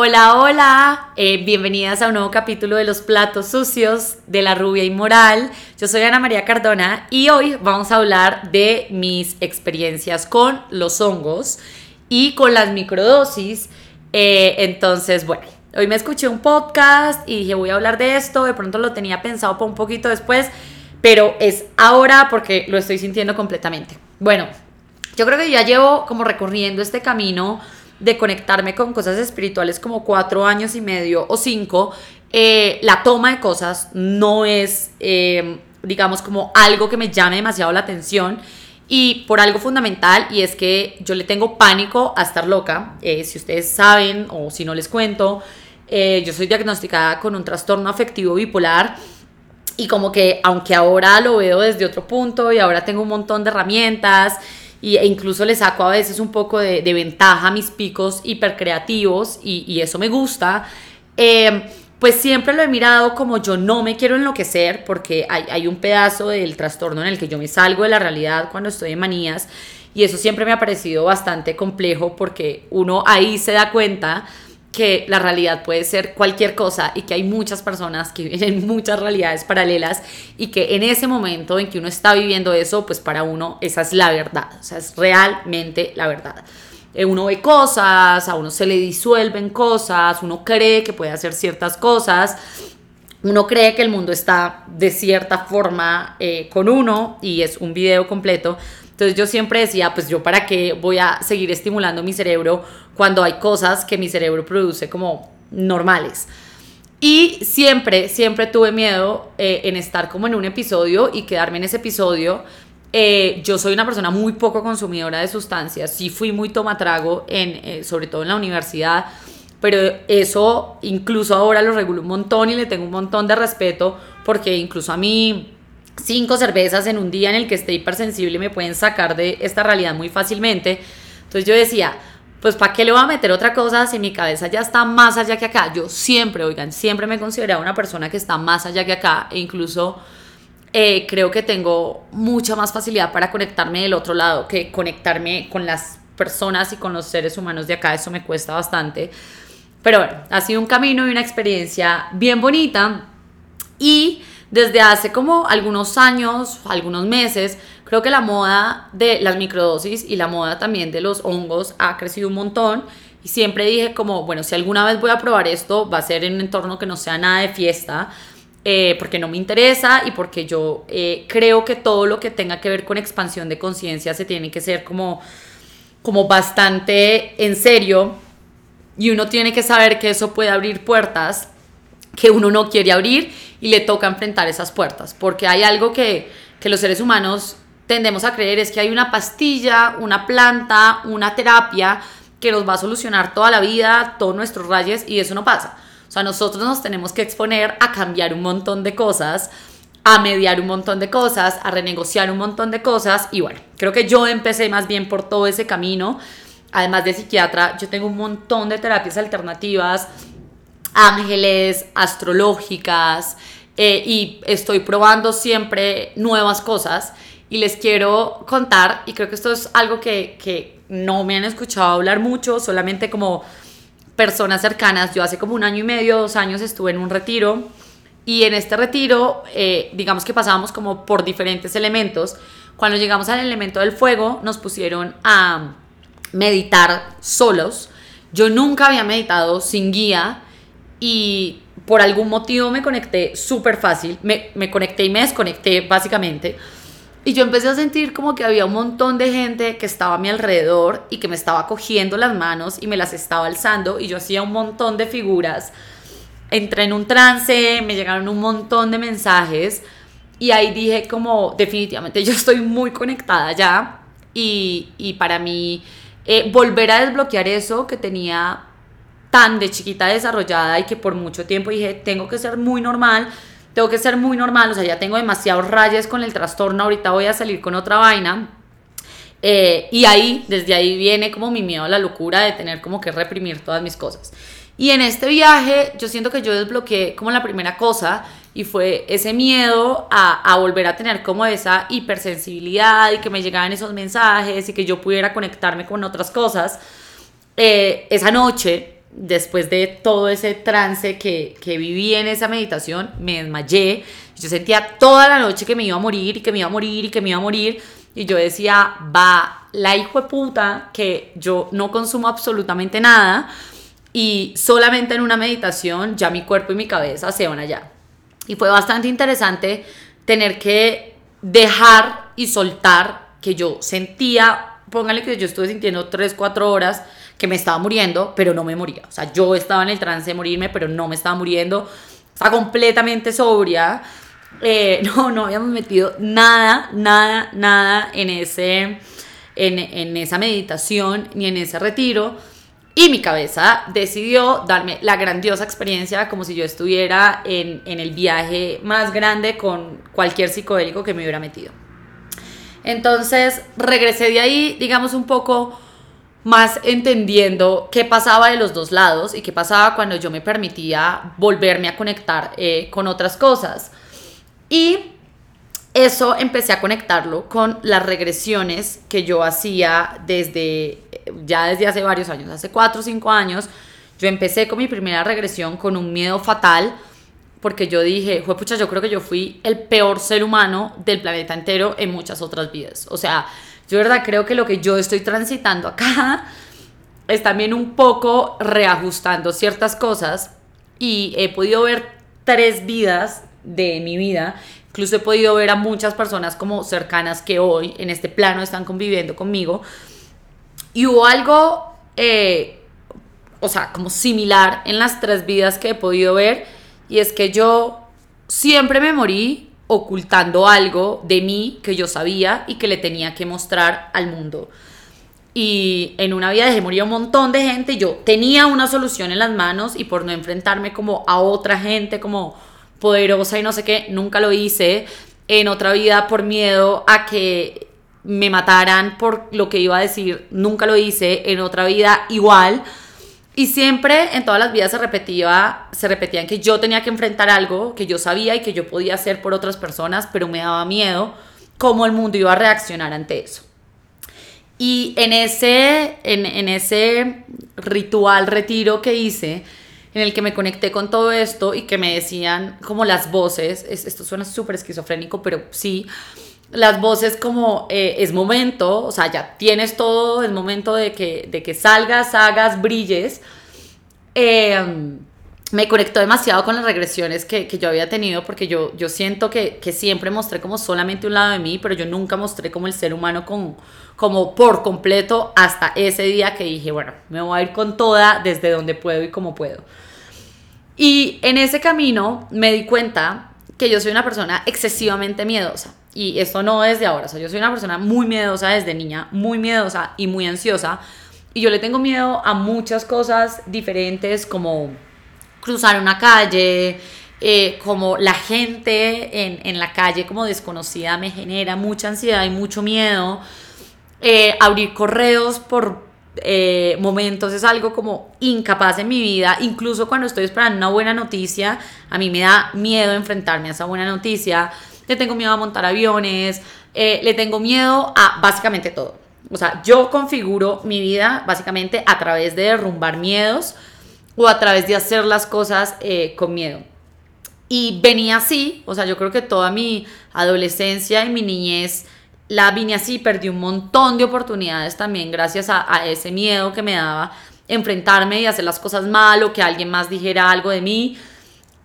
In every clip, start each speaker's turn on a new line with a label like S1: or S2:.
S1: Hola, hola, eh, bienvenidas a un nuevo capítulo de los platos sucios de la rubia inmoral. Yo soy Ana María Cardona y hoy vamos a hablar de mis experiencias con los hongos y con las microdosis. Eh, entonces, bueno, hoy me escuché un podcast y dije voy a hablar de esto, de pronto lo tenía pensado para un poquito después, pero es ahora porque lo estoy sintiendo completamente. Bueno, yo creo que ya llevo como recorriendo este camino de conectarme con cosas espirituales como cuatro años y medio o cinco, eh, la toma de cosas no es, eh, digamos, como algo que me llame demasiado la atención y por algo fundamental y es que yo le tengo pánico a estar loca. Eh, si ustedes saben o si no les cuento, yo soy diagnosticada con un trastorno afectivo bipolar y como que aunque ahora lo veo desde otro punto y ahora tengo un montón de herramientas y, e incluso le saco a veces un poco de, ventaja a mis picos hipercreativos y, y eso me gusta. Eh, pues siempre lo he mirado como yo no me quiero enloquecer porque hay, hay, un pedazo del trastorno en el que yo me salgo de la realidad cuando estoy en manías y eso siempre me ha parecido bastante complejo porque uno ahí se da cuenta que la realidad puede ser cualquier cosa y que hay muchas personas que viven en muchas realidades paralelas y que en ese momento en que uno está viviendo eso, pues para uno esa es la verdad, o sea, es realmente la verdad. Eh, uno ve cosas, a uno se le disuelven cosas, uno cree que puede hacer ciertas cosas, uno cree que el mundo está de cierta forma eh, con uno y es un video completo entonces yo siempre decía, pues yo para qué voy a seguir estimulando mi cerebro cuando hay cosas que mi cerebro produce como normales. Y siempre, siempre tuve miedo eh, en estar como en un episodio y quedarme en ese episodio. Eh, yo soy una persona muy poco consumidora de sustancias, sí fui muy tomatrago, en, eh, sobre todo en la universidad, pero eso incluso ahora lo regulo un montón y le tengo un montón de respeto porque incluso a mí cinco cervezas en un día en el que esté hipersensible me pueden sacar de esta realidad muy fácilmente. Entonces yo decía, pues ¿para qué le voy a meter otra cosa si mi cabeza ya está más allá que acá? Yo siempre, oigan, siempre me he considerado una persona que está más allá que acá e incluso eh, creo que tengo mucha más facilidad para conectarme del otro lado que conectarme con las personas y con los seres humanos de acá, eso me cuesta bastante. Pero bueno, ha sido un camino y una experiencia bien bonita y desde hace como algunos años, algunos meses, creo que la moda de las microdosis y la moda también de los hongos ha crecido un montón. Y siempre dije como, bueno, si alguna vez voy a probar esto, va a ser en un entorno que no sea nada de fiesta, eh, porque no me interesa y porque yo eh, creo que todo lo que tenga que ver con expansión de conciencia se tiene que ser como, como bastante en serio y uno tiene que saber que eso puede abrir puertas que uno no quiere abrir y le toca enfrentar esas puertas, porque hay algo que, que los seres humanos tendemos a creer, es que hay una pastilla, una planta, una terapia que nos va a solucionar toda la vida, todos nuestros rayos, y eso no pasa. O sea, nosotros nos tenemos que exponer a cambiar un montón de cosas, a mediar un montón de cosas, a renegociar un montón de cosas, y bueno, creo que yo empecé más bien por todo ese camino. Además de psiquiatra, yo tengo un montón de terapias alternativas, ángeles, astrológicas, eh, y estoy probando siempre nuevas cosas. Y les quiero contar, y creo que esto es algo que, que no me han escuchado hablar mucho, solamente como personas cercanas. Yo hace como un año y medio, dos años estuve en un retiro y en este retiro, eh, digamos que pasábamos como por diferentes elementos. Cuando llegamos al elemento del fuego, nos pusieron a meditar solos. Yo nunca había meditado sin guía y por algún motivo me conecté súper fácil, me, me, conecté y me desconecté básicamente. Y yo empecé a sentir como que había un montón de gente que estaba a mi alrededor y que me estaba cogiendo las manos y me las estaba alzando y yo hacía un montón de figuras. Entré en un trance, me llegaron un montón de mensajes y ahí dije como definitivamente yo estoy muy conectada ya y, y para mí eh, volver a desbloquear eso que tenía tan de chiquita desarrollada y que por mucho tiempo dije, tengo que ser muy normal, tengo que ser muy normal, o sea, ya tengo demasiados rayas con el trastorno, ahorita voy a salir con otra vaina. Eh, y ahí, desde ahí viene como mi miedo a la locura de tener como que reprimir todas mis cosas. Y en este viaje yo siento que yo desbloqueé como la primera cosa y fue ese miedo a, a, volver a tener como esa hipersensibilidad y que me llegaban esos mensajes y que yo pudiera conectarme con otras cosas. Eh, esa noche después de todo ese trance que, que viví en esa meditación, me desmayé. Yo sentía toda la noche que me iba a morir y que me iba a morir y que me iba a morir. Y yo decía, va, la hijo de puta, que yo no consumo absolutamente nada y solamente en una meditación ya mi cuerpo y mi cabeza se van allá. Y fue bastante interesante tener que dejar y soltar que yo sentía, póngale que yo estuve sintiendo 3, 4 horas que me estaba muriendo, pero no me moría. O sea, yo estaba en el trance de morirme, pero no me estaba muriendo. Estaba completamente sobria. Eh, no, no habíamos metido nada, nada, nada en, ese, en, en esa meditación ni en ese retiro. Y mi cabeza decidió darme la grandiosa experiencia como si yo estuviera en, en el viaje más grande con cualquier psicodélico que me hubiera metido. Entonces regresé de ahí, digamos, un poco más entendiendo qué pasaba de los dos lados y qué pasaba cuando yo me permitía volverme a conectar eh, con otras cosas. Y eso empecé a conectarlo con las regresiones que yo hacía desde, ya desde hace varios años, hace cuatro o cinco años. Yo empecé con mi primera regresión con un miedo fatal, porque yo dije, pucha, yo creo que yo fui el peor ser humano del planeta entero en muchas otras vidas. O sea, yo verdad creo que lo que yo estoy transitando acá es también un poco reajustando ciertas cosas y he podido ver tres vidas de mi vida. Incluso he podido ver a muchas personas como cercanas que hoy en este plano están conviviendo conmigo. Y hubo algo, eh, o sea, como similar en las tres vidas que he podido ver. Y es que yo siempre me morí ocultando algo de mí que yo sabía y que le tenía que mostrar al mundo. Y en una vida dejé morir un montón de gente. Yo tenía una solución en las manos y por no enfrentarme como a otra gente como poderosa y no sé qué, nunca lo hice. En otra vida por miedo a que me mataran por lo que iba a decir, nunca lo hice. En otra vida igual y siempre en todas las vidas se repetía, se repetían que yo tenía que enfrentar algo que yo sabía y que yo podía hacer por otras personas, pero me daba miedo cómo el mundo iba a reaccionar ante eso. Y en ese, en, ese ritual, retiro que hice, en el que me conecté con todo esto y que me decían como las voces, esto suena súper esquizofrénico, pero sí, las voces como eh, es momento, o sea, ya tienes todo, es momento de que, de que salgas, hagas, brilles. Em, me conectó demasiado con las regresiones que, que, yo había tenido porque yo, yo siento que, que, siempre mostré como solamente un lado de mí, pero yo nunca mostré como el ser humano con, como por completo hasta ese día que dije, bueno, me voy a ir con toda desde donde puedo y como puedo. Y en ese camino me di cuenta que yo soy una persona excesivamente miedosa. Y esto no es de ahora, o sea, yo soy una persona muy miedosa desde niña, muy miedosa y muy ansiosa. Y yo le tengo miedo a muchas cosas diferentes como cruzar una calle, eh, como la gente en, en, la calle como desconocida me genera mucha ansiedad y mucho miedo. Eh, abrir correos por eh, momentos es algo como incapaz en mi vida. Incluso cuando estoy esperando una buena noticia, a mí me da miedo enfrentarme a esa buena noticia le tengo miedo a montar aviones, eh, le tengo miedo a básicamente todo. O sea, yo configuro mi vida básicamente a través de derrumbar miedos o a través de hacer las cosas eh, con miedo. Y venía así, o sea, yo creo que toda mi adolescencia y mi niñez la vine así, perdí un montón de oportunidades también gracias a, ese miedo que me daba enfrentarme y hacer las cosas mal o que alguien más dijera algo de mí.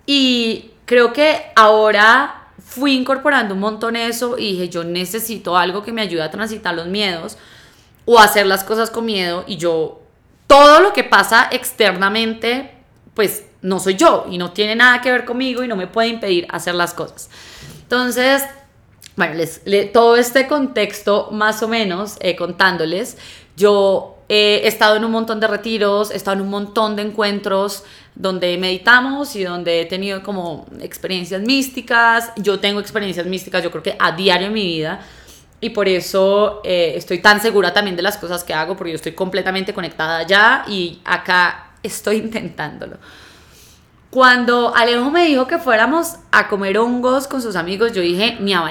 S1: Y creo que ahora fui incorporando un montón eso y dije, yo necesito algo que me ayude a transitar los miedos o hacer las cosas con miedo y yo, todo lo que pasa externamente, pues no soy yo y no tiene nada que ver conmigo y no me puede impedir hacer las cosas. Entonces, bueno, les, todo este contexto más o menos eh, contándoles, yo he estado en un montón de retiros, he estado en un montón de encuentros donde meditamos y donde he tenido como experiencias místicas. Yo tengo experiencias místicas, yo creo que a diario en mi vida. Y por eso eh, estoy tan segura también de las cosas que hago, porque yo estoy completamente conectada allá y acá estoy intentándolo. Cuando Alejo me dijo que fuéramos a comer hongos con sus amigos, yo dije, ni a.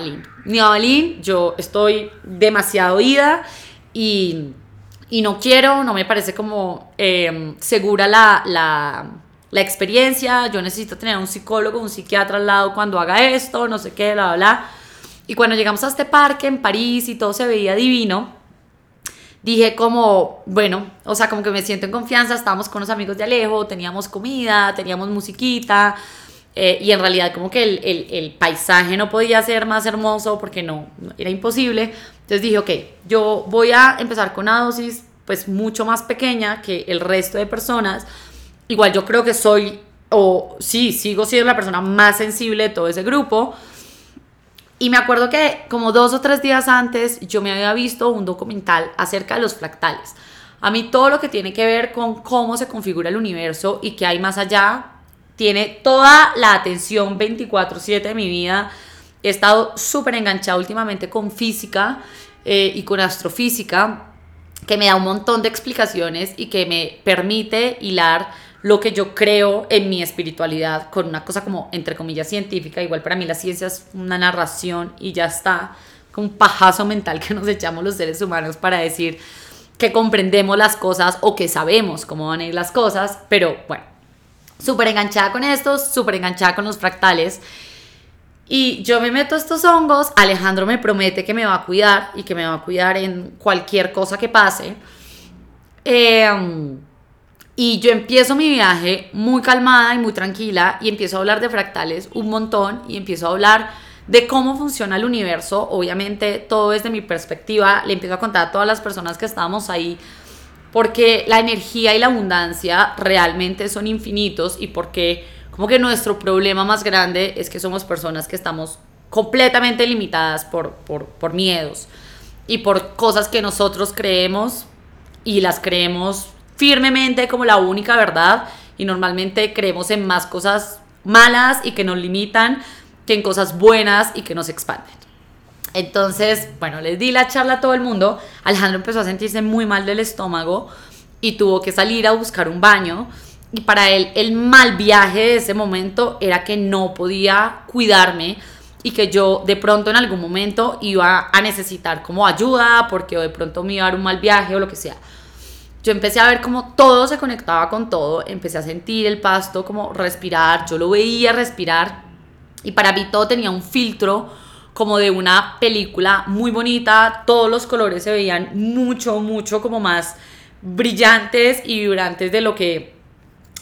S1: Ni a Balín, yo estoy demasiado ida y y no quiero, no me parece como em, segura la, la, la, experiencia, yo necesito tener un psicólogo, un psiquiatra al lado cuando haga esto, no sé qué, bla, bla, bla. Y cuando llegamos a este parque en París y todo se veía divino, dije como, bueno, o sea, como que me siento en confianza, estábamos con los amigos de Alejo, teníamos comida, teníamos musiquita, eh, y en realidad como que el, el, paisaje no podía ser más hermoso porque no, era imposible. Entonces dije, ok, yo voy a empezar con una dosis pues mucho más pequeña que el resto de personas. Igual yo creo que soy, o sí, sigo siendo la persona más sensible de todo ese grupo. Y me acuerdo que como dos o tres días antes yo me había visto un documental acerca de los fractales. A mí todo lo que tiene que ver con cómo se configura el universo y qué hay más allá, tiene toda la atención 24/7 de mi vida. He estado súper enganchada últimamente con física eh, y con astrofísica, que me da un montón de explicaciones y que me permite hilar lo que yo creo en mi espiritualidad con una cosa como, entre comillas, científica. Igual para mí la ciencia es una narración y ya está, con un pajazo mental que nos echamos los seres humanos para decir que comprendemos las cosas o que sabemos cómo van a ir las cosas, pero bueno, súper enganchada con estos, súper enganchada con los fractales. Y yo me meto estos hongos, Alejandro me promete que me va a cuidar y que me va a cuidar en cualquier cosa que pase. Eh, y yo empiezo mi viaje muy calmada y muy tranquila y empiezo a hablar de fractales un montón y empiezo a hablar de cómo funciona el universo. Obviamente todo desde mi perspectiva. Le empiezo a contar a todas las personas que estábamos ahí porque la energía y la abundancia realmente son infinitos y porque como que nuestro problema más grande es que somos personas que estamos completamente limitadas por, por, por miedos y por cosas que nosotros creemos y las creemos firmemente como la única verdad y normalmente creemos en más cosas malas y que nos limitan que en cosas buenas y que nos expanden. Entonces, bueno, les di la charla a todo el mundo. Alejandro empezó a sentirse muy mal del estómago y tuvo que salir a buscar un baño. Y para él el mal viaje de ese momento era que no podía cuidarme y que yo de pronto en algún momento iba a necesitar como ayuda porque de pronto me iba a dar un mal viaje o lo que sea yo empecé a ver cómo todo se conectaba con todo, empecé a sentir el pasto como respirar, yo lo veía respirar y para mí todo tenía un filtro como de una película muy bonita, todos los colores se veían mucho, mucho como más brillantes y vibrantes de lo que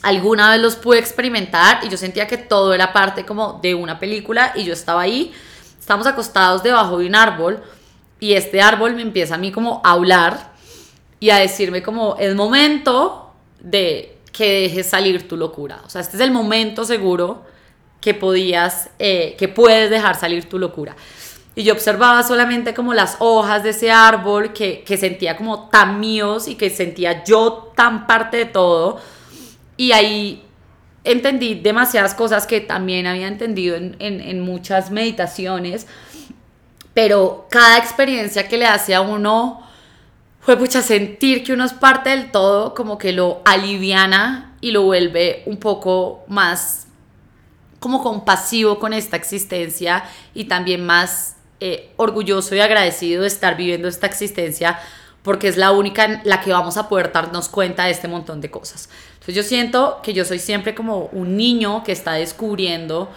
S1: alguna vez los pude experimentar y yo sentía que todo era parte como de una película y yo estaba ahí, estamos acostados debajo de un árbol y este árbol me empieza a mí como a hablar y a decirme como es momento de que dejes salir tu locura. O sea, este es el momento seguro que podías, eh, que puedes dejar salir tu locura. Y yo observaba solamente como las hojas de ese árbol que, que sentía como tan míos y que sentía yo tan parte de todo. Y ahí entendí demasiadas cosas que también había entendido en, en, en muchas meditaciones. Pero cada experiencia que le hace a uno fue pucha sentir que uno es parte del todo, como que lo aliviana y lo vuelve un poco más como compasivo con esta existencia y también más eh, orgulloso y agradecido de estar viviendo esta existencia porque es la única en la que vamos a poder darnos cuenta de este montón de cosas. Entonces yo siento que yo soy siempre como un niño que está descubriendo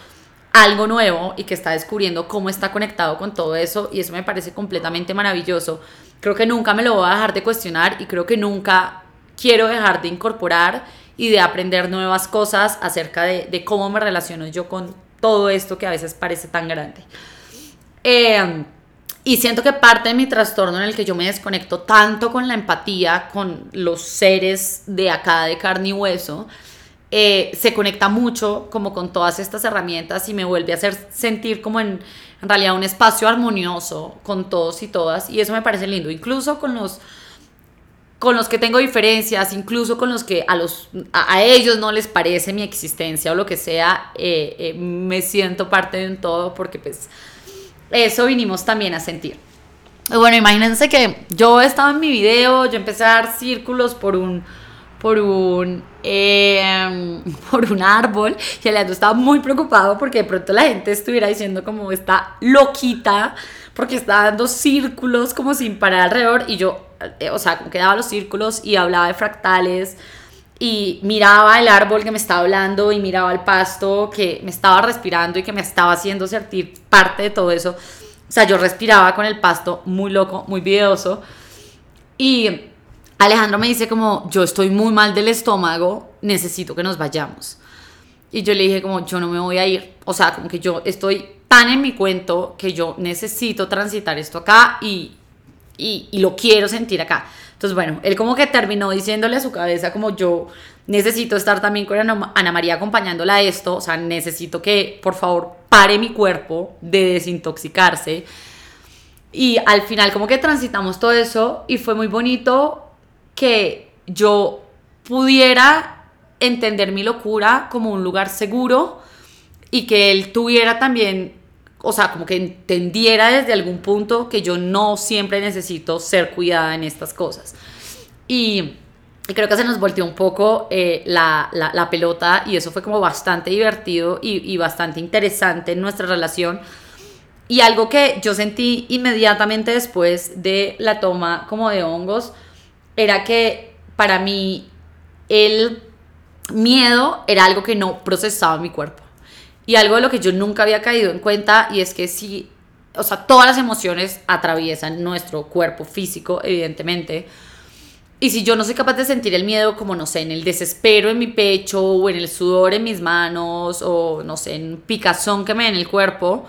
S1: algo nuevo y que está descubriendo cómo está conectado con todo eso y eso me parece completamente maravilloso creo que nunca me lo voy a dejar de cuestionar y creo que nunca quiero dejar de incorporar y de aprender nuevas cosas acerca de, cómo me relaciono yo con todo esto que a veces parece tan grande. Em, y siento que parte de mi trastorno en el que yo me desconecto tanto con la empatía, con los seres de acá de carne y hueso, eh, se conecta mucho como con todas estas herramientas y me vuelve a hacer sentir como en, en realidad un espacio armonioso con todos y todas y eso me parece lindo, incluso con los con los que tengo diferencias, incluso con los que a, los, a, ellos no les parece mi existencia o lo que sea, eh, eh, me siento parte de un todo porque pues eso vinimos también a sentir. Bueno, imagínense que yo estaba en mi video, yo empecé a dar círculos por un, por un, em, por un árbol y Alejandro estaba muy preocupado porque de pronto la gente estuviera diciendo como está loquita porque está dando círculos como sin parar alrededor y yo eh, o sea, como que daba los círculos y hablaba de fractales y miraba el árbol que me estaba hablando y miraba el pasto que me estaba respirando y que me estaba haciendo sentir parte de todo eso. O sea, yo respiraba con el pasto muy loco, muy videoso. Y Alejandro me dice como, yo estoy muy mal del estómago, necesito que nos vayamos. Y yo le dije como, yo no me voy a ir. O sea, como que yo estoy tan en mi cuento que yo necesito transitar esto acá y, y, y lo quiero sentir acá. Entonces, bueno, él como que terminó diciéndole a su cabeza como yo necesito estar también con Ana María acompañándola a esto, o sea, necesito que por favor pare mi cuerpo de desintoxicarse. Y al final como que transitamos todo eso y fue muy bonito que yo pudiera entender mi locura como un lugar seguro y que él tuviera también o sea, como que entendiera desde algún punto que yo no siempre necesito ser cuidada en estas cosas. Y, creo que se nos volteó un poco eh, la, la, pelota y eso fue como bastante divertido y, y bastante interesante en nuestra relación. Y algo que yo sentí inmediatamente después de la toma como de hongos era que para mí el miedo era algo que no procesaba mi cuerpo. Y algo de lo que yo nunca había caído en cuenta y es que sí, o sea, todas las emociones atraviesan nuestro cuerpo físico, evidentemente. Y si yo no soy capaz de sentir el miedo como, no sé, en el desespero en mi pecho o en el sudor en mis manos o, no sé, en picazón que me da en el cuerpo,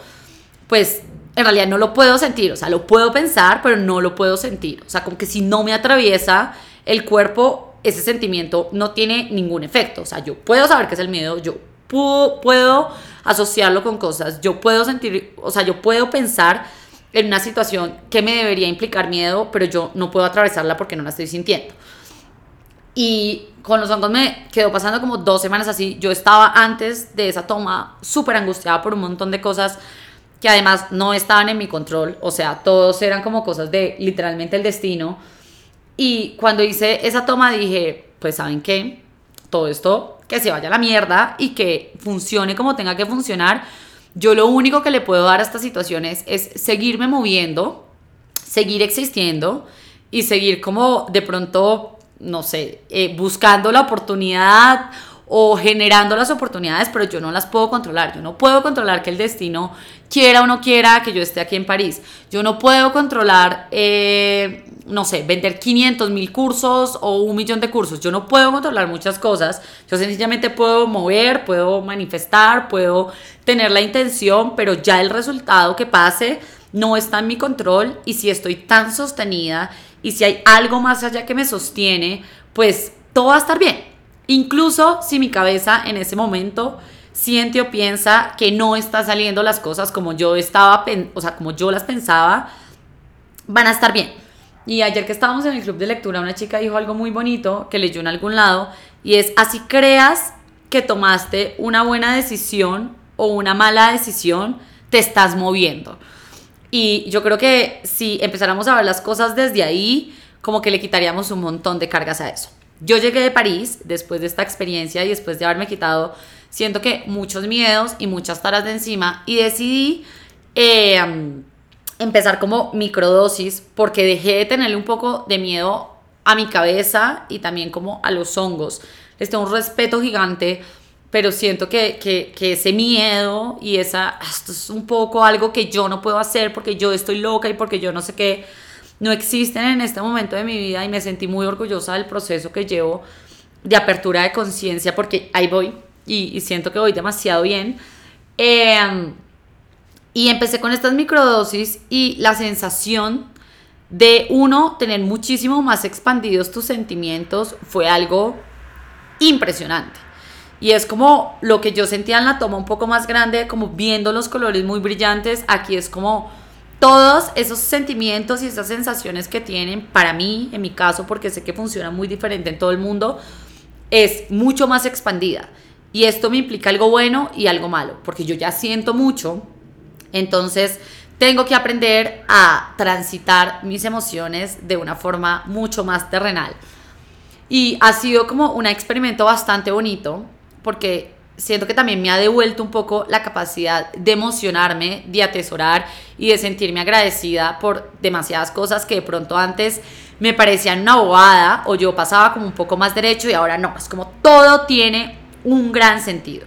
S1: pues en realidad no lo puedo sentir. O sea, lo puedo pensar, pero no lo puedo sentir. O sea, como que si no me atraviesa el cuerpo, ese sentimiento no tiene ningún efecto. O sea, yo puedo saber que es el miedo, yo puedo, asociarlo con cosas, yo puedo sentir, o sea, yo puedo pensar en una situación que me debería implicar miedo, pero yo no puedo atravesarla porque no la estoy sintiendo. Y con los hongos me quedó pasando como dos semanas así. Yo estaba antes de esa toma súper angustiada por un montón de cosas que además no estaban en mi control. O sea, todos eran como cosas de literalmente el destino. Y cuando hice esa toma dije, pues saben qué, todo esto que se vaya a la mierda y que funcione como tenga que funcionar. Yo lo único que le puedo dar a estas situaciones es seguirme moviendo, seguir existiendo y seguir como de pronto, no sé, eh, buscando la oportunidad o generando las oportunidades, pero yo no las puedo controlar. Yo no puedo controlar que el destino quiera o no quiera que yo esté aquí en París. Yo no puedo controlar, eh, no sé, vender 500 mil cursos o un millón de cursos. Yo no puedo controlar muchas cosas. Yo sencillamente puedo mover, puedo manifestar, puedo tener la intención, pero ya el resultado que pase no está en mi control y si estoy tan sostenida y si hay algo más allá que me sostiene, pues todo va a estar bien. Incluso si mi cabeza en ese momento siente o piensa que no está saliendo las cosas como yo estaba, o sea, como yo las pensaba, van a estar bien. Y ayer que estábamos en el club de lectura, una chica dijo algo muy bonito que leyó en algún lado y es así creas que tomaste una buena decisión o una mala decisión, te estás moviendo. Y yo creo que si empezáramos a ver las cosas desde ahí, como que le quitaríamos un montón de cargas a eso. Yo llegué de París después de esta experiencia y después de haberme quitado, siento que muchos miedos y muchas taras de encima y decidí em, empezar como microdosis porque dejé de tenerle un poco de miedo a mi cabeza y también como a los hongos. Les tengo un respeto gigante, pero siento que, que, que ese miedo y esa, esto es un poco algo que yo no puedo hacer porque yo estoy loca y porque yo no sé qué no existen en este momento de mi vida y me sentí muy orgullosa del proceso que llevo de apertura de conciencia porque ahí voy y, siento que voy demasiado bien. Em, y empecé con estas microdosis y la sensación de uno tener muchísimo más expandidos tus sentimientos fue algo impresionante. Y es como lo que yo sentía en la toma un poco más grande, como viendo los colores muy brillantes, aquí es como todos esos sentimientos y esas sensaciones que tienen, para mí, en mi caso, porque sé que funciona muy diferente en todo el mundo, es mucho más expandida. Y esto me implica algo bueno y algo malo, porque yo ya siento mucho, entonces tengo que aprender a transitar mis emociones de una forma mucho más terrenal. Y ha sido como un experimento bastante bonito, porque siento que también me ha devuelto un poco la capacidad de emocionarme, de atesorar y de sentirme agradecida por demasiadas cosas que de pronto antes me parecían una bobada o yo pasaba como un poco más derecho y ahora no, es como todo tiene un gran sentido.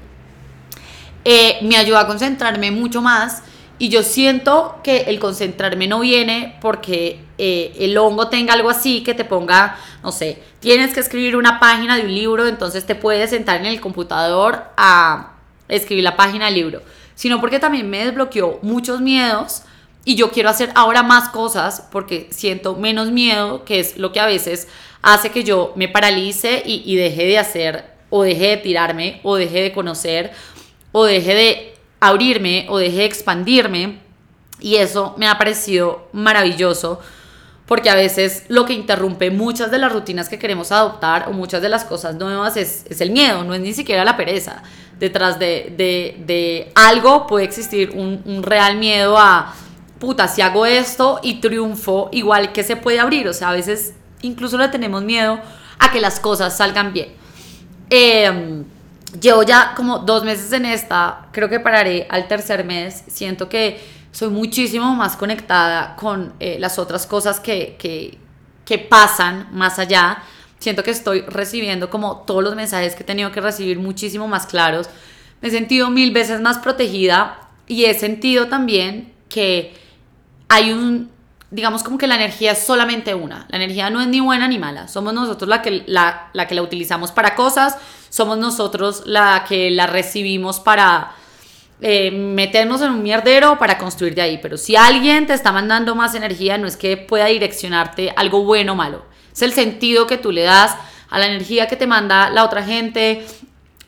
S1: Eh, me ayuda a concentrarme mucho más y yo siento que el concentrarme no viene porque eh, el hongo tenga algo así que te ponga, no sé, tienes que escribir una página de un libro, entonces te puedes sentar en el computador a escribir la página del libro, sino porque también me desbloqueó muchos miedos y yo quiero hacer ahora más cosas porque siento menos miedo, que es lo que a veces hace que yo me paralice y, y deje de hacer o deje de tirarme o deje de conocer o deje de abrirme o deje de expandirme y eso me ha parecido maravilloso porque a veces lo que interrumpe muchas de las rutinas que queremos adoptar o muchas de las cosas nuevas es, el miedo, no es ni siquiera la pereza. Detrás de, algo puede existir un, un, real miedo a, puta, si hago esto y triunfo, igual que se puede abrir. O sea, a veces incluso le tenemos miedo a que las cosas salgan bien. Eh, llevo ya como dos meses en esta, creo que pararé al tercer mes, siento que soy muchísimo más conectada con eh, las otras cosas que, que, que pasan más allá, siento que estoy recibiendo como todos los mensajes que he tenido que recibir muchísimo más claros, me he sentido mil veces más protegida y he sentido también que hay un digamos como que la energía es solamente una. La energía no es ni buena ni mala. Somos nosotros la que la, la, que la utilizamos para cosas, somos nosotros la que la recibimos para eh, meternos en un mierdero para construir de ahí. Pero si alguien te está mandando más energía, no es que pueda direccionarte algo bueno o malo. Es el sentido que tú le das a la energía que te manda la otra gente,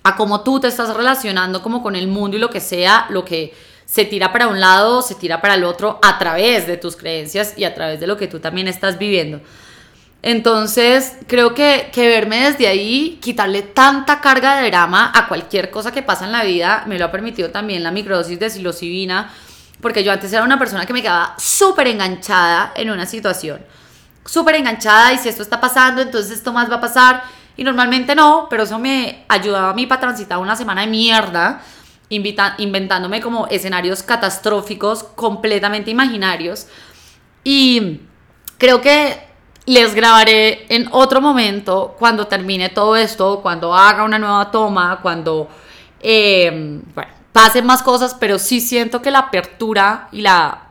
S1: a cómo tú te estás relacionando como con el mundo y lo que sea, lo que se tira para un lado, se tira para el otro a través de tus creencias y a través de lo que tú también estás viviendo. Entonces, creo que, que verme desde ahí, quitarle tanta carga de drama a cualquier cosa que pasa en la vida, me lo ha permitido también la microdosis de psilocibina, porque yo antes era una persona que me quedaba súper enganchada en una situación, súper enganchada y si esto está pasando, entonces esto más va a pasar. Y normalmente no, pero eso me ayudaba a mí para transitar una semana de mierda inventándome como escenarios catastróficos completamente imaginarios. Y creo que les grabaré en otro momento cuando termine todo esto, cuando haga una nueva toma, cuando eh, pasen más cosas, pero sí siento que la apertura y la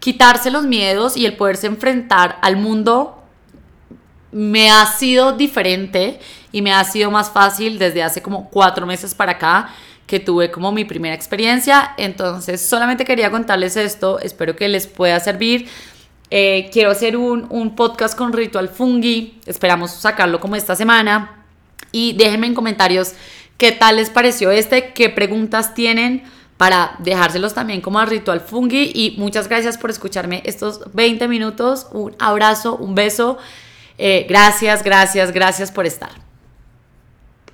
S1: quitarse los miedos y el poderse enfrentar al mundo me ha sido diferente y me ha sido más fácil desde hace como cuatro meses para acá que tuve como mi primera experiencia. Entonces solamente quería contarles esto, espero que les pueda servir. Eh, quiero hacer un, un podcast con Ritual Fungi, esperamos sacarlo como esta semana. Y déjenme en comentarios qué tal les pareció este, qué preguntas tienen para dejárselos también como a Ritual Fungi. Y muchas gracias por escucharme estos 20 minutos. Un abrazo, un beso. Eh, gracias, gracias, gracias por estar.